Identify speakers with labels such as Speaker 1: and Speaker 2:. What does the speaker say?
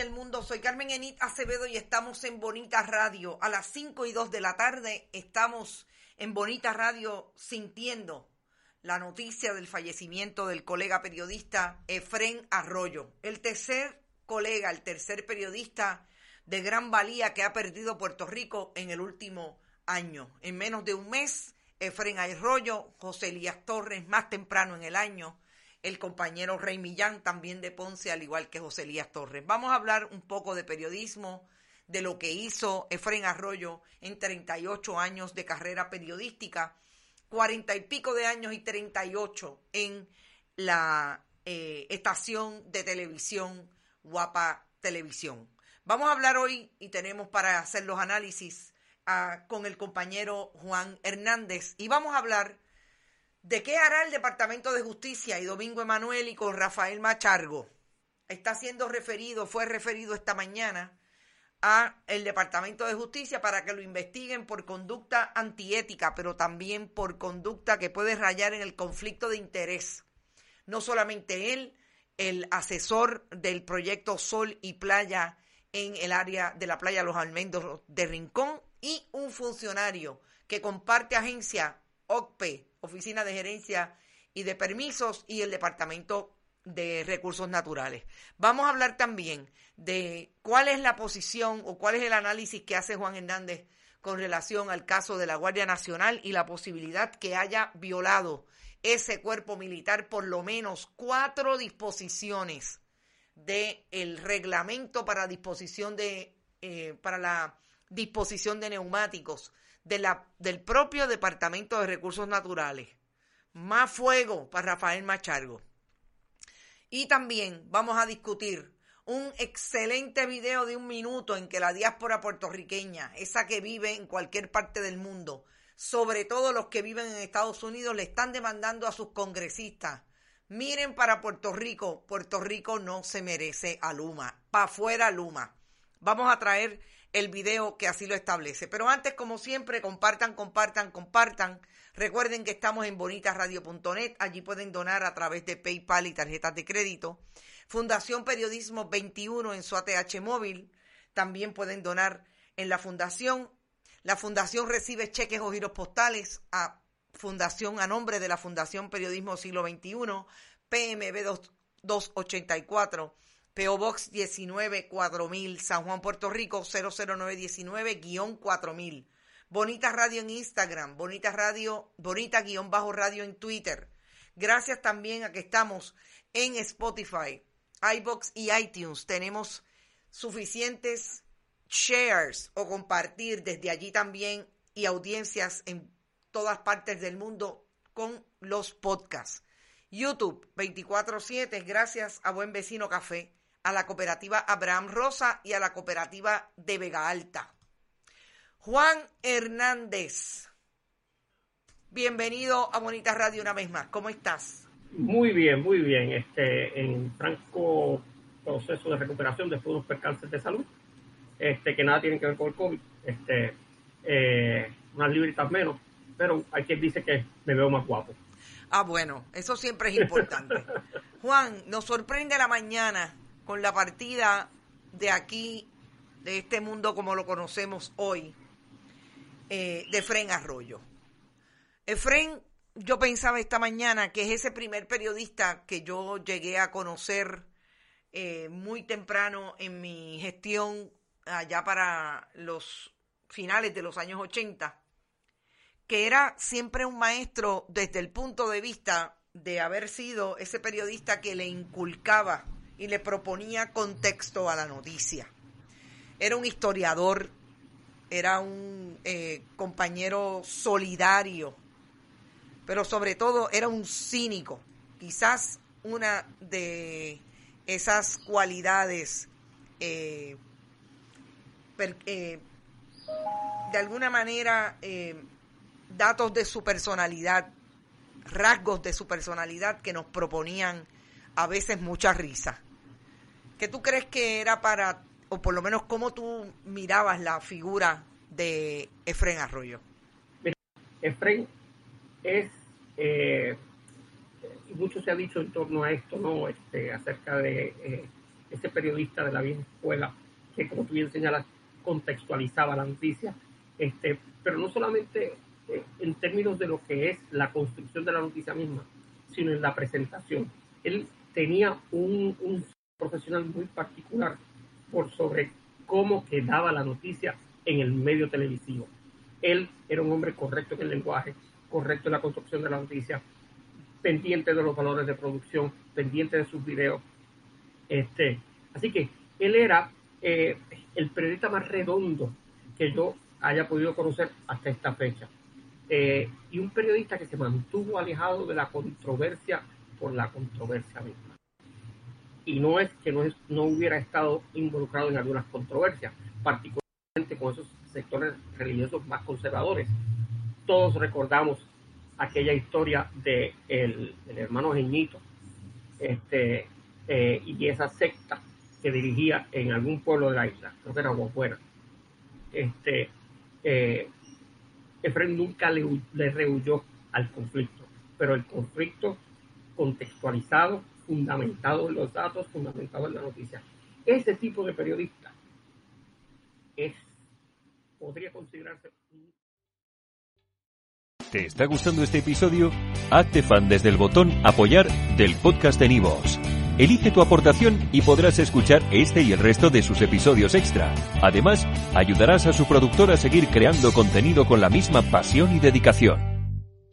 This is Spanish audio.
Speaker 1: el mundo. Soy Carmen Enit Acevedo y estamos en Bonita Radio. A las 5 y 2 de la tarde estamos en Bonita Radio sintiendo la noticia del fallecimiento del colega periodista Efren Arroyo, el tercer colega, el tercer periodista de gran valía que ha perdido Puerto Rico en el último año. En menos de un mes, Efren Arroyo, José Elías Torres, más temprano en el año, el compañero Rey Millán, también de Ponce, al igual que José Elías Torres. Vamos a hablar un poco de periodismo, de lo que hizo Efren Arroyo en 38 años de carrera periodística, 40 y pico de años y 38 en la eh, estación de televisión Guapa Televisión. Vamos a hablar hoy y tenemos para hacer los análisis ah, con el compañero Juan Hernández y vamos a hablar ¿De qué hará el Departamento de Justicia y Domingo Emanuel y con Rafael Machargo? Está siendo referido, fue referido esta mañana a el Departamento de Justicia para que lo investiguen por conducta antiética, pero también por conducta que puede rayar en el conflicto de interés. No solamente él, el asesor del proyecto Sol y Playa en el área de la playa Los Almendros de Rincón y un funcionario que comparte agencia OCPE Oficina de Gerencia y de Permisos y el Departamento de Recursos Naturales. Vamos a hablar también de cuál es la posición o cuál es el análisis que hace Juan Hernández con relación al caso de la Guardia Nacional y la posibilidad que haya violado ese cuerpo militar por lo menos cuatro disposiciones del reglamento para disposición de eh, para la disposición de neumáticos de la, del propio Departamento de Recursos Naturales. Más fuego para Rafael Machargo. Y también vamos a discutir un excelente video de un minuto en que la diáspora puertorriqueña, esa que vive en cualquier parte del mundo, sobre todo los que viven en Estados Unidos, le están demandando a sus congresistas. Miren para Puerto Rico, Puerto Rico no se merece a Luma, pa' afuera Luma. Vamos a traer el video que así lo establece. Pero antes, como siempre, compartan, compartan, compartan. Recuerden que estamos en bonitasradio.net. Allí pueden donar a través de PayPal y tarjetas de crédito. Fundación Periodismo 21 en su ATH móvil. También pueden donar en la fundación. La fundación recibe cheques o giros postales a fundación a nombre de la Fundación Periodismo Siglo XXI, PMB 284 PO Box 19 4000, San Juan, Puerto Rico 00919-4000. Bonita Radio en Instagram, Bonita Radio, Bonita guion bajo radio en Twitter. Gracias también a que estamos en Spotify, iBox y iTunes. Tenemos suficientes shares o compartir desde allí también y audiencias en todas partes del mundo con los podcasts. YouTube 24/7, gracias a Buen Vecino Café a la cooperativa Abraham Rosa y a la cooperativa de Vega Alta. Juan Hernández, bienvenido a Bonita Radio una vez más. ¿Cómo estás?
Speaker 2: Muy bien, muy bien. Este, en franco proceso de recuperación después de unos percances de salud, este, que nada tienen que ver con el COVID. Este, eh, unas libritas menos, pero hay quien dice que me veo más guapo.
Speaker 1: Ah, bueno, eso siempre es importante. Juan, nos sorprende la mañana con la partida de aquí, de este mundo como lo conocemos hoy, eh, de Efren Arroyo. Efren, yo pensaba esta mañana que es ese primer periodista que yo llegué a conocer eh, muy temprano en mi gestión allá para los finales de los años 80, que era siempre un maestro desde el punto de vista de haber sido ese periodista que le inculcaba y le proponía contexto a la noticia. Era un historiador, era un eh, compañero solidario, pero sobre todo era un cínico. Quizás una de esas cualidades eh, eh, de alguna manera datos de su personalidad, rasgos de su personalidad que nos proponían a veces mucha risa. ¿Qué tú crees que era para, o por lo menos cómo tú mirabas la figura de Efren Arroyo?
Speaker 2: Efren es, eh, mucho se ha dicho en torno a esto, ¿no? Este, acerca de eh, ese periodista de la vieja escuela que, como tú bien señalas, contextualizaba la noticia, este, pero no solamente eh, en términos de lo que es la construcción de la noticia misma, sino en la presentación. Él tenía un, un profesional muy particular por sobre cómo quedaba la noticia en el medio televisivo. Él era un hombre correcto en el lenguaje, correcto en la construcción de la noticia, pendiente de los valores de producción, pendiente de sus videos. Este, así que él era eh, el periodista más redondo que yo haya podido conocer hasta esta fecha. Eh, y un periodista que se mantuvo alejado de la controversia por la controversia misma. Y no es que no, es, no hubiera estado involucrado en algunas controversias, particularmente con esos sectores religiosos más conservadores. Todos recordamos aquella historia de el, hermano Geñito este, eh, y esa secta que dirigía en algún pueblo de la isla, creo que era Guafuera. Este, eh, Efraín nunca le, le rehuyó al conflicto, pero el conflicto contextualizado, fundamentado en los datos, fundamentado en la noticia. Ese tipo de periodista es, podría considerarse
Speaker 3: ¿Te está gustando este episodio? Hazte fan desde el botón Apoyar del podcast de Nivos. Elige tu aportación y podrás escuchar este y el resto de sus episodios extra. Además, ayudarás a su productor a seguir creando contenido con la misma pasión y dedicación.